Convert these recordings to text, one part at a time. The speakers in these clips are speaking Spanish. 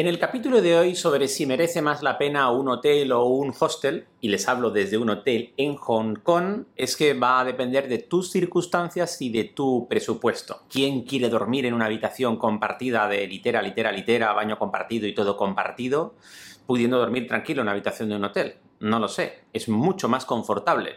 En el capítulo de hoy sobre si merece más la pena un hotel o un hostel, y les hablo desde un hotel en Hong Kong, es que va a depender de tus circunstancias y de tu presupuesto. ¿Quién quiere dormir en una habitación compartida de litera, litera, litera, baño compartido y todo compartido, pudiendo dormir tranquilo en una habitación de un hotel? No lo sé, es mucho más confortable.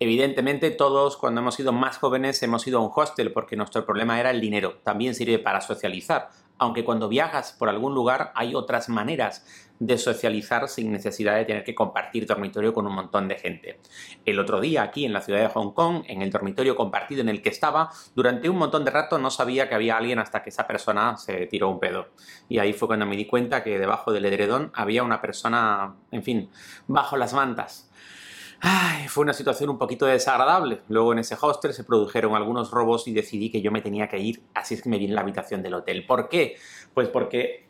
Evidentemente todos cuando hemos sido más jóvenes hemos ido a un hostel porque nuestro problema era el dinero. También sirve para socializar aunque cuando viajas por algún lugar hay otras maneras de socializar sin necesidad de tener que compartir dormitorio con un montón de gente. El otro día aquí en la ciudad de Hong Kong, en el dormitorio compartido en el que estaba, durante un montón de rato no sabía que había alguien hasta que esa persona se tiró un pedo. Y ahí fue cuando me di cuenta que debajo del edredón había una persona, en fin, bajo las mantas. Ay, fue una situación un poquito desagradable. Luego en ese hostel se produjeron algunos robos y decidí que yo me tenía que ir, así es que me vi en la habitación del hotel. ¿Por qué? Pues porque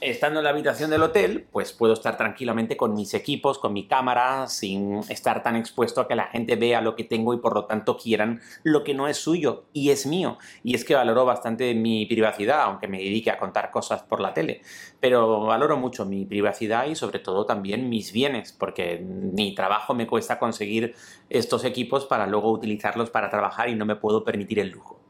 estando en la habitación del hotel, pues puedo estar tranquilamente con mis equipos, con mi cámara, sin estar tan expuesto a que la gente vea lo que tengo y por lo tanto quieran lo que no es suyo y es mío. Y es que valoro bastante mi privacidad, aunque me dedique a contar cosas por la tele. Pero valoro mucho mi privacidad y sobre todo también mis bienes, porque mi trabajo me cuesta conseguir estos equipos para luego utilizarlos para trabajar y no me puedo permitir el lujo.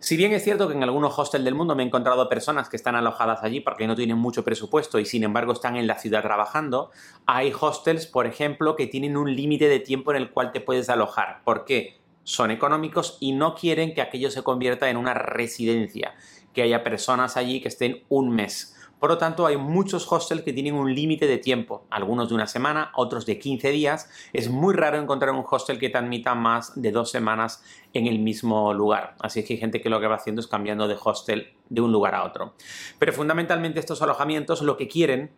Si bien es cierto que en algunos hostels del mundo me he encontrado personas que están alojadas allí porque no tienen mucho presupuesto y sin embargo están en la ciudad trabajando, hay hostels, por ejemplo, que tienen un límite de tiempo en el cual te puedes alojar. ¿Por qué? Son económicos y no quieren que aquello se convierta en una residencia, que haya personas allí que estén un mes. Por lo tanto, hay muchos hostels que tienen un límite de tiempo, algunos de una semana, otros de 15 días. Es muy raro encontrar un hostel que te admita más de dos semanas en el mismo lugar. Así que hay gente que lo que va haciendo es cambiando de hostel de un lugar a otro. Pero fundamentalmente estos alojamientos lo que quieren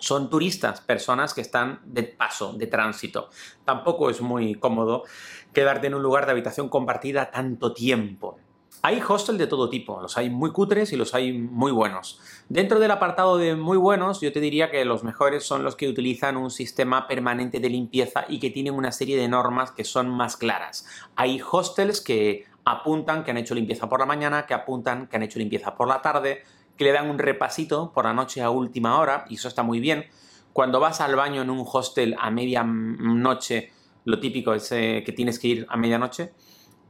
son turistas, personas que están de paso, de tránsito. Tampoco es muy cómodo quedarte en un lugar de habitación compartida tanto tiempo. Hay hostels de todo tipo, los hay muy cutres y los hay muy buenos. Dentro del apartado de muy buenos, yo te diría que los mejores son los que utilizan un sistema permanente de limpieza y que tienen una serie de normas que son más claras. Hay hostels que apuntan que han hecho limpieza por la mañana, que apuntan que han hecho limpieza por la tarde, que le dan un repasito por la noche a última hora, y eso está muy bien. Cuando vas al baño en un hostel a medianoche, lo típico es que tienes que ir a medianoche,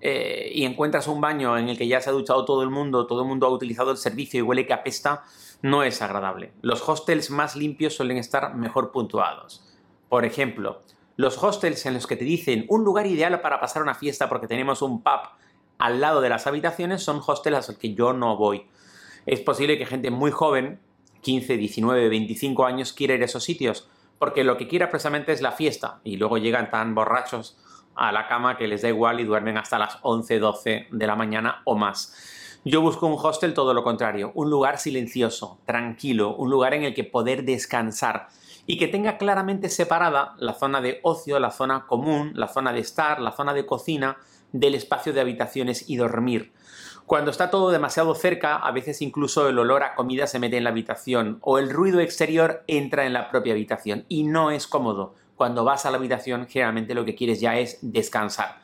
eh, y encuentras un baño en el que ya se ha duchado todo el mundo, todo el mundo ha utilizado el servicio y huele que apesta, no es agradable. Los hostels más limpios suelen estar mejor puntuados. Por ejemplo, los hostels en los que te dicen un lugar ideal para pasar una fiesta porque tenemos un pub al lado de las habitaciones son hostels a los que yo no voy. Es posible que gente muy joven, 15, 19, 25 años, quiera ir a esos sitios, porque lo que quiera precisamente es la fiesta y luego llegan tan borrachos a la cama que les da igual y duermen hasta las 11, 12 de la mañana o más. Yo busco un hostel todo lo contrario, un lugar silencioso, tranquilo, un lugar en el que poder descansar y que tenga claramente separada la zona de ocio, la zona común, la zona de estar, la zona de cocina del espacio de habitaciones y dormir. Cuando está todo demasiado cerca, a veces incluso el olor a comida se mete en la habitación o el ruido exterior entra en la propia habitación y no es cómodo cuando vas a la habitación generalmente lo que quieres ya es descansar.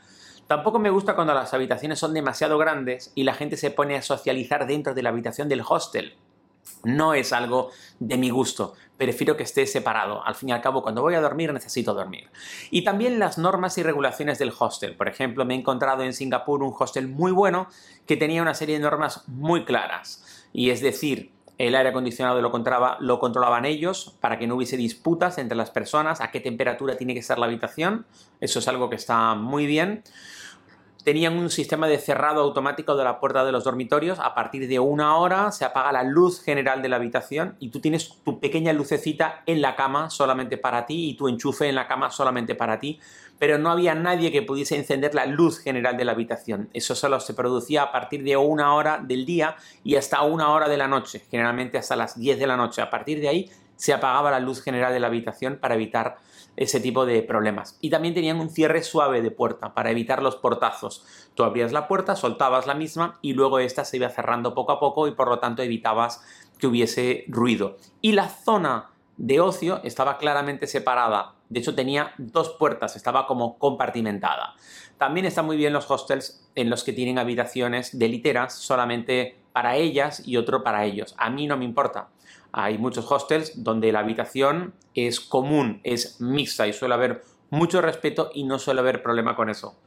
Tampoco me gusta cuando las habitaciones son demasiado grandes y la gente se pone a socializar dentro de la habitación del hostel. No es algo de mi gusto, prefiero que esté separado. Al fin y al cabo, cuando voy a dormir necesito dormir. Y también las normas y regulaciones del hostel. Por ejemplo, me he encontrado en Singapur un hostel muy bueno que tenía una serie de normas muy claras. Y es decir, el aire acondicionado lo, controlaban ellos para que no hubiese disputas entre las personas, a qué temperatura tiene que estar la habitación. Eso es algo que está muy bien. Tenían un sistema de cerrado automático de la puerta de los dormitorios. A partir de una hora se apaga la luz general de la habitación y tú tienes tu pequeña lucecita en la cama solamente para ti y tu enchufe en la cama solamente para ti pero no había nadie que pudiese encender la luz general de la habitación. Eso solo se producía a partir de una hora del día y hasta una hora de la noche, generalmente hasta las 10 de la noche. A partir de ahí se apagaba la luz general de la habitación para evitar ese tipo de problemas. Y también tenían un cierre suave de puerta para evitar los portazos. Tú abrías la puerta, soltabas la misma y luego esta se iba cerrando poco a poco y por lo tanto evitabas que hubiese ruido. Y la zona de ocio estaba claramente separada. De hecho, tenía dos puertas, estaba como compartimentada. También están muy bien los hostels en los que tienen habitaciones de literas solamente para ellas y otro para ellos. A mí no me importa. Hay muchos hostels donde la habitación es común, es mixta y suele haber mucho respeto y no suele haber problema con eso.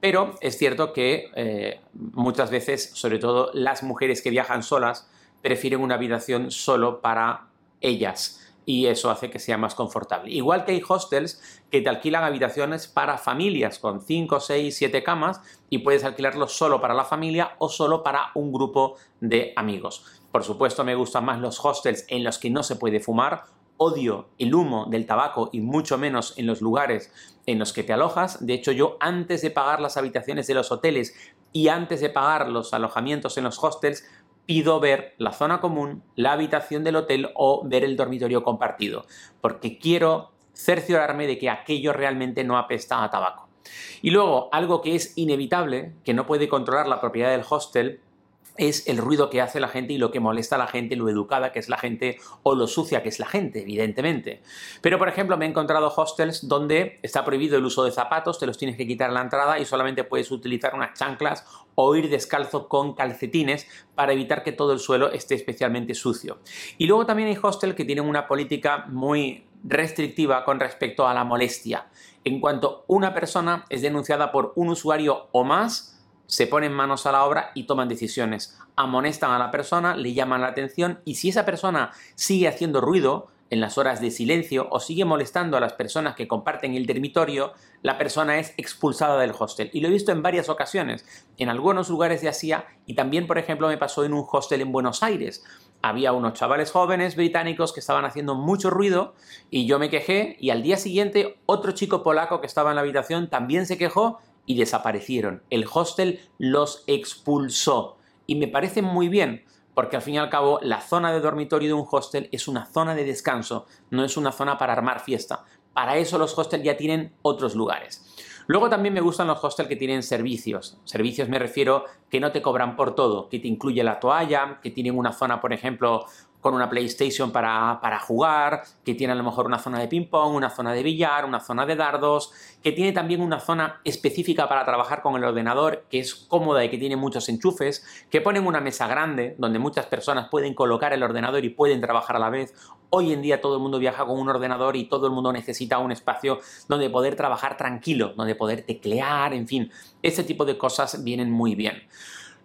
Pero es cierto que eh, muchas veces, sobre todo las mujeres que viajan solas, prefieren una habitación solo para ellas y eso hace que sea más confortable. Igual que hay hostels que te alquilan habitaciones para familias con 5, 6, 7 camas y puedes alquilarlos solo para la familia o solo para un grupo de amigos. Por supuesto me gustan más los hostels en los que no se puede fumar. Odio el humo del tabaco y mucho menos en los lugares en los que te alojas. De hecho, yo antes de pagar las habitaciones de los hoteles y antes de pagar los alojamientos en los hostels, pido ver la zona común, la habitación del hotel o ver el dormitorio compartido, porque quiero cerciorarme de que aquello realmente no apesta a tabaco. Y luego, algo que es inevitable, que no puede controlar la propiedad del hostel, es el ruido que hace la gente y lo que molesta a la gente, lo educada que es la gente o lo sucia que es la gente, evidentemente. Pero, por ejemplo, me he encontrado hostels donde está prohibido el uso de zapatos, te los tienes que quitar en la entrada y solamente puedes utilizar unas chanclas o ir descalzo con calcetines para evitar que todo el suelo esté especialmente sucio. Y luego también hay hostels que tienen una política muy restrictiva con respecto a la molestia. En cuanto una persona es denunciada por un usuario o más, se ponen manos a la obra y toman decisiones. Amonestan a la persona, le llaman la atención y si esa persona sigue haciendo ruido en las horas de silencio o sigue molestando a las personas que comparten el dormitorio, la persona es expulsada del hostel. Y lo he visto en varias ocasiones, en algunos lugares de Asia y también, por ejemplo, me pasó en un hostel en Buenos Aires. Había unos chavales jóvenes británicos que estaban haciendo mucho ruido y yo me quejé y al día siguiente otro chico polaco que estaba en la habitación también se quejó y desaparecieron. El hostel los expulsó. Y me parece muy bien, porque al fin y al cabo la zona de dormitorio de un hostel es una zona de descanso, no es una zona para armar fiesta. Para eso los hostels ya tienen otros lugares. Luego también me gustan los hostels que tienen servicios. Servicios me refiero que no te cobran por todo, que te incluye la toalla, que tienen una zona, por ejemplo, con una PlayStation para, para jugar, que tiene a lo mejor una zona de ping-pong, una zona de billar, una zona de dardos, que tiene también una zona específica para trabajar con el ordenador, que es cómoda y que tiene muchos enchufes, que ponen una mesa grande donde muchas personas pueden colocar el ordenador y pueden trabajar a la vez. Hoy en día todo el mundo viaja con un ordenador y todo el mundo necesita un espacio donde poder trabajar tranquilo, donde poder teclear, en fin, ese tipo de cosas vienen muy bien.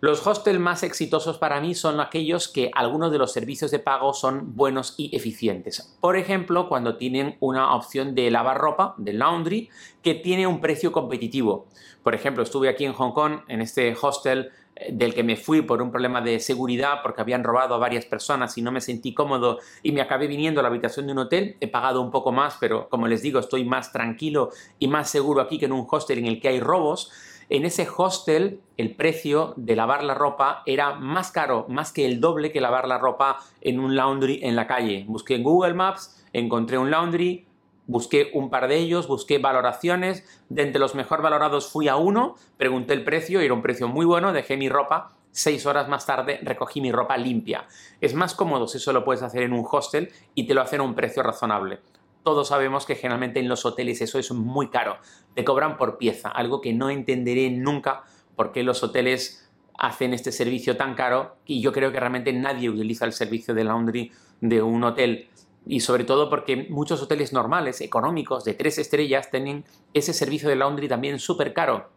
Los hostels más exitosos para mí son aquellos que algunos de los servicios de pago son buenos y eficientes. Por ejemplo, cuando tienen una opción de lavar ropa, de laundry, que tiene un precio competitivo. Por ejemplo, estuve aquí en Hong Kong, en este hostel eh, del que me fui por un problema de seguridad porque habían robado a varias personas y no me sentí cómodo y me acabé viniendo a la habitación de un hotel. He pagado un poco más, pero como les digo, estoy más tranquilo y más seguro aquí que en un hostel en el que hay robos. En ese hostel el precio de lavar la ropa era más caro, más que el doble que lavar la ropa en un laundry en la calle. Busqué en Google Maps, encontré un laundry, busqué un par de ellos, busqué valoraciones, de entre los mejor valorados fui a uno, pregunté el precio, era un precio muy bueno, dejé mi ropa, seis horas más tarde recogí mi ropa limpia. Es más cómodo si eso lo puedes hacer en un hostel y te lo hacen a un precio razonable todos sabemos que generalmente en los hoteles eso es muy caro. Te cobran por pieza, algo que no entenderé nunca por qué los hoteles hacen este servicio tan caro y yo creo que realmente nadie utiliza el servicio de laundry de un hotel y sobre todo porque muchos hoteles normales, económicos, de tres estrellas, tienen ese servicio de laundry también súper caro.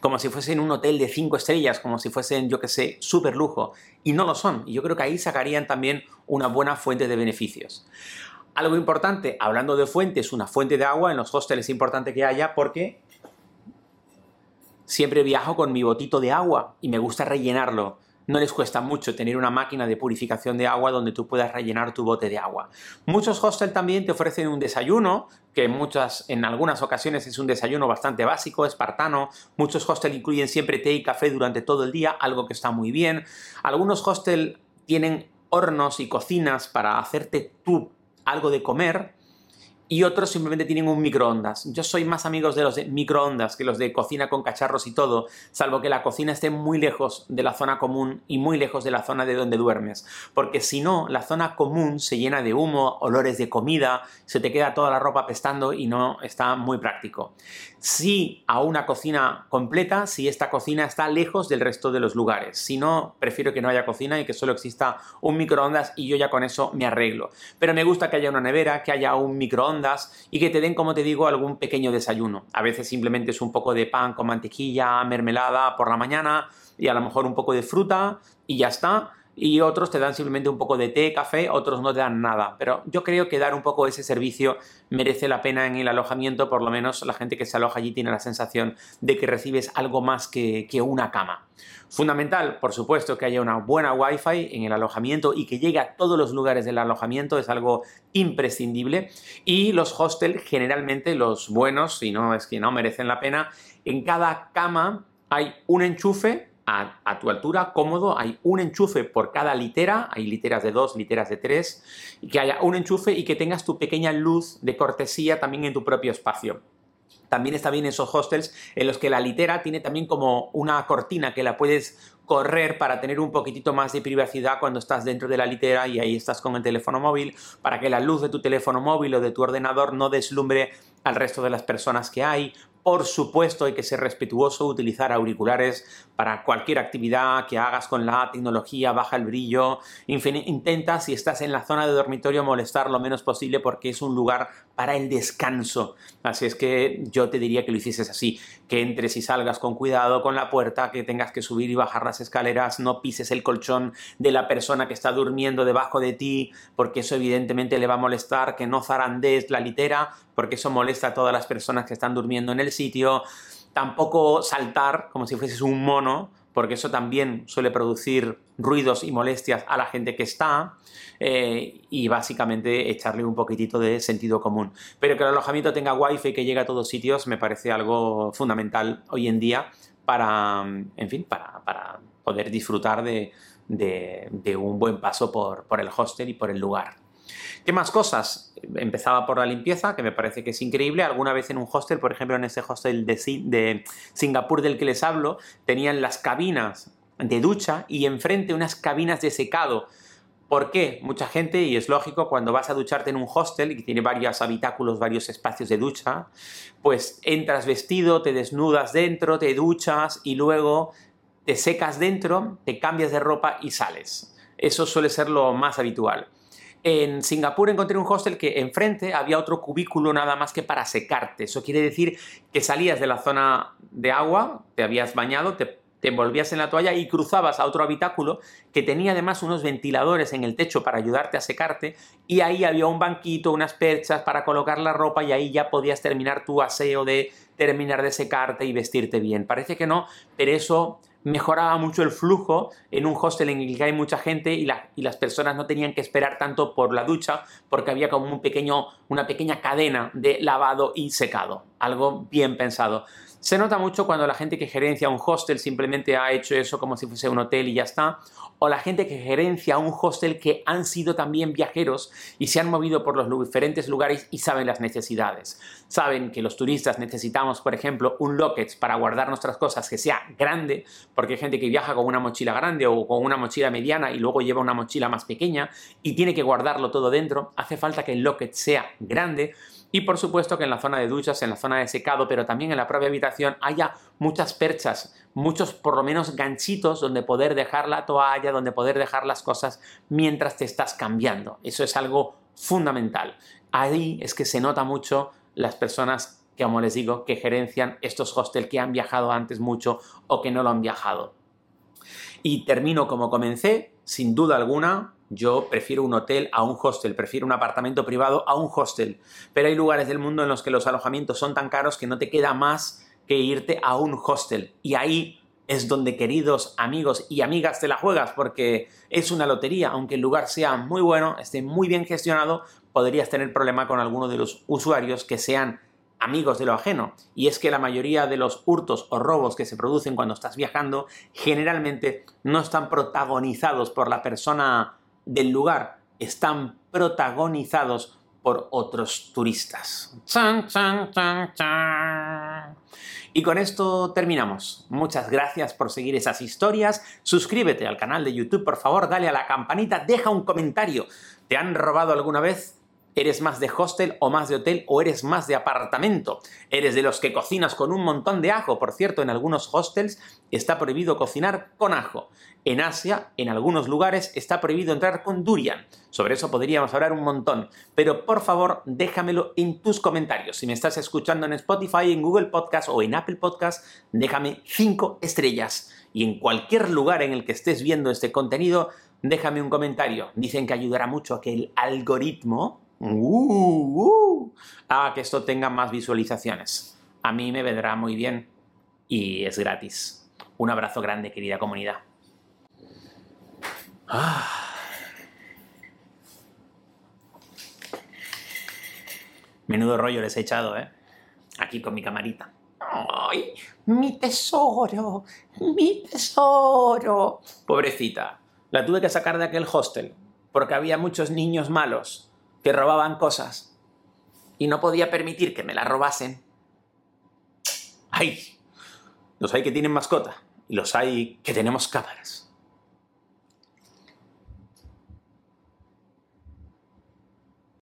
Como si fuesen un hotel de cinco estrellas, como si fuesen, yo que sé, súper lujo. Y no lo son. Y yo creo que ahí sacarían también una buena fuente de beneficios. Algo importante, hablando de fuentes, una fuente de agua en los hostels es importante que haya porque siempre viajo con mi botito de agua y me gusta rellenarlo. No les cuesta mucho tener una máquina de purificación de agua donde tú puedas rellenar tu bote de agua. Muchos hostels también te ofrecen un desayuno, que muchas, en algunas ocasiones es un desayuno bastante básico, espartano. Muchos hostels incluyen siempre té y café durante todo el día, algo que está muy bien. Algunos hostels tienen hornos y cocinas para hacerte tu algo de comer y otros simplemente tienen un microondas. Yo soy más amigos de los de microondas que los de cocina con cacharros y todo, salvo que la cocina esté muy lejos de la zona común y muy lejos de la zona de donde duermes, porque si no, la zona común se llena de humo, olores de comida, se te queda toda la ropa pestando y no está muy práctico. Sí a una cocina completa si esta cocina está lejos del resto de los lugares. Si no, prefiero que no haya cocina y que solo exista un microondas y yo ya con eso me arreglo. Pero me gusta que haya una nevera, que haya un microondas, y que te den, como te digo, algún pequeño desayuno. A veces simplemente es un poco de pan con mantequilla, mermelada por la mañana y a lo mejor un poco de fruta y ya está. Y otros te dan simplemente un poco de té, café, otros no te dan nada. Pero yo creo que dar un poco ese servicio merece la pena en el alojamiento, por lo menos la gente que se aloja allí tiene la sensación de que recibes algo más que, que una cama. Fundamental, por supuesto, que haya una buena Wi-Fi en el alojamiento y que llegue a todos los lugares del alojamiento, es algo imprescindible. Y los hostels, generalmente los buenos, si no es que no merecen la pena, en cada cama hay un enchufe a, tu altura, cómodo, hay un enchufe por cada litera, hay literas de dos, literas de tres, y que haya un enchufe y que tengas tu pequeña luz de cortesía también en tu propio espacio. También está bien esos hostels en los que la litera tiene también como una cortina que la puedes correr para tener un poquitito más de privacidad cuando estás dentro de la litera y ahí estás con el teléfono móvil para que la luz de tu teléfono móvil o de tu ordenador no deslumbre al resto de las personas que hay. Por supuesto, hay que ser respetuoso, utilizar auriculares para cualquier actividad que hagas con la tecnología, baja el brillo. Intenta, si estás en la zona de dormitorio, molestar lo menos posible porque es un lugar para el descanso. Así es que yo te diría que lo hicieses así, que entres y salgas con cuidado con la puerta, que tengas que subir y bajar las escaleras, no pises el colchón de la persona que está durmiendo debajo de ti, porque eso evidentemente le va a molestar, que no zarandees la litera, porque eso molesta a todas las personas que están durmiendo en el sitio. Tampoco saltar como si fueses un mono, porque eso también suele producir ruidos y molestias a la gente que está eh, y básicamente echarle un poquitito de sentido común. Pero que el alojamiento tenga wifi y que llegue a todos sitios me parece algo fundamental hoy en día para, en fin, para, poder disfrutar de, un buen paso por el hostel y por el lugar. ¿Qué más cosas? Empezaba por la limpieza, que me parece que es increíble. Alguna vez en un hostel, por ejemplo en ese hostel de, Singapur del que les hablo, tenían las cabinas de ducha y enfrente unas cabinas de secado. ¿Por qué? Mucha gente, y es lógico, cuando vas a ducharte en un hostel y tiene varios habitáculos, varios espacios de ducha, pues entras vestido, te desnudas dentro, te duchas y luego te secas dentro, te cambias de ropa y sales. Eso suele ser lo más habitual. En Singapur encontré un hostel que enfrente había otro cubículo nada más que para secarte. Eso quiere decir que salías de la zona de agua, te habías bañado, te, envolvías en la toalla y cruzabas a otro habitáculo que tenía además unos ventiladores en el techo para ayudarte a secarte y ahí había un banquito, unas perchas para colocar la ropa y ahí ya podías terminar tu aseo de terminar de secarte y vestirte bien. Parece que no, pero eso mejoraba mucho el flujo en un hostel en el que hay mucha gente y, las personas no tenían que esperar tanto por la ducha porque había como un pequeño, una pequeña cadena de lavado y secado. Algo bien pensado. Se nota mucho cuando la gente que gerencia un hostel simplemente ha hecho eso como si fuese un hotel y ya está, o la gente que gerencia un hostel que han sido también viajeros y se han movido por los diferentes lugares y saben las necesidades. Saben que los turistas necesitamos, por ejemplo, un locket para guardar nuestras cosas que sea grande, porque hay gente que viaja con una mochila grande o con una mochila mediana y luego lleva una mochila más pequeña y tiene que guardarlo todo dentro. Hace falta que el locket sea grande y por supuesto que en la zona de duchas, en la zona de secado, pero también en la propia habitación haya muchas perchas, muchos por lo menos ganchitos donde poder dejar la toalla, donde poder dejar las cosas mientras te estás cambiando. Eso es algo fundamental. Ahí es que se nota mucho las personas que, como les digo, que gerencian estos hostels que han viajado antes mucho o que no lo han viajado. Y termino como comencé, sin duda alguna, yo prefiero un hotel a un hostel, prefiero un apartamento privado a un hostel. Pero hay lugares del mundo en los que los alojamientos son tan caros que no te queda más que irte a un hostel. Y ahí es donde, queridos amigos y amigas, te la juegas, porque es una lotería. Aunque el lugar sea muy bueno, esté muy bien gestionado, podrías tener problema con alguno de los usuarios que sean amigos de lo ajeno. Y es que la mayoría de los hurtos o robos que se producen cuando estás viajando generalmente no están protagonizados por la persona del lugar están protagonizados por otros turistas. ¡Chan, chan, chan, chan! Y con esto terminamos. Muchas gracias por seguir esas historias. Suscríbete al canal de YouTube, por favor, dale a la campanita, deja un comentario. ¿Te han robado alguna vez? ¿Eres más de hostel o más de hotel o eres más de apartamento? ¿Eres de los que cocinas con un montón de ajo? Por cierto, en algunos hostels está prohibido cocinar con ajo. En Asia, en algunos lugares, está prohibido entrar con durian. Sobre eso podríamos hablar un montón. Pero por favor, déjamelo en tus comentarios. Si me estás escuchando en Spotify, en Google Podcast o en Apple Podcast, déjame 5 estrellas. Y en cualquier lugar en el que estés viendo este contenido, déjame un comentario. Dicen que ayudará mucho a que el algoritmo uh, uh, a que esto tenga más visualizaciones. A mí me vendrá muy bien y es gratis. Un abrazo grande, querida comunidad. Ah. Menudo rollo les he echado, ¿eh? Aquí con mi camarita. ¡Ay! ¡Mi tesoro! ¡Mi tesoro! Pobrecita. La tuve que sacar de aquel hostel porque había muchos niños malos que robaban cosas y no podía permitir que me las robasen. ¡Ay! Los hay que tienen mascota y los hay que tenemos cámaras.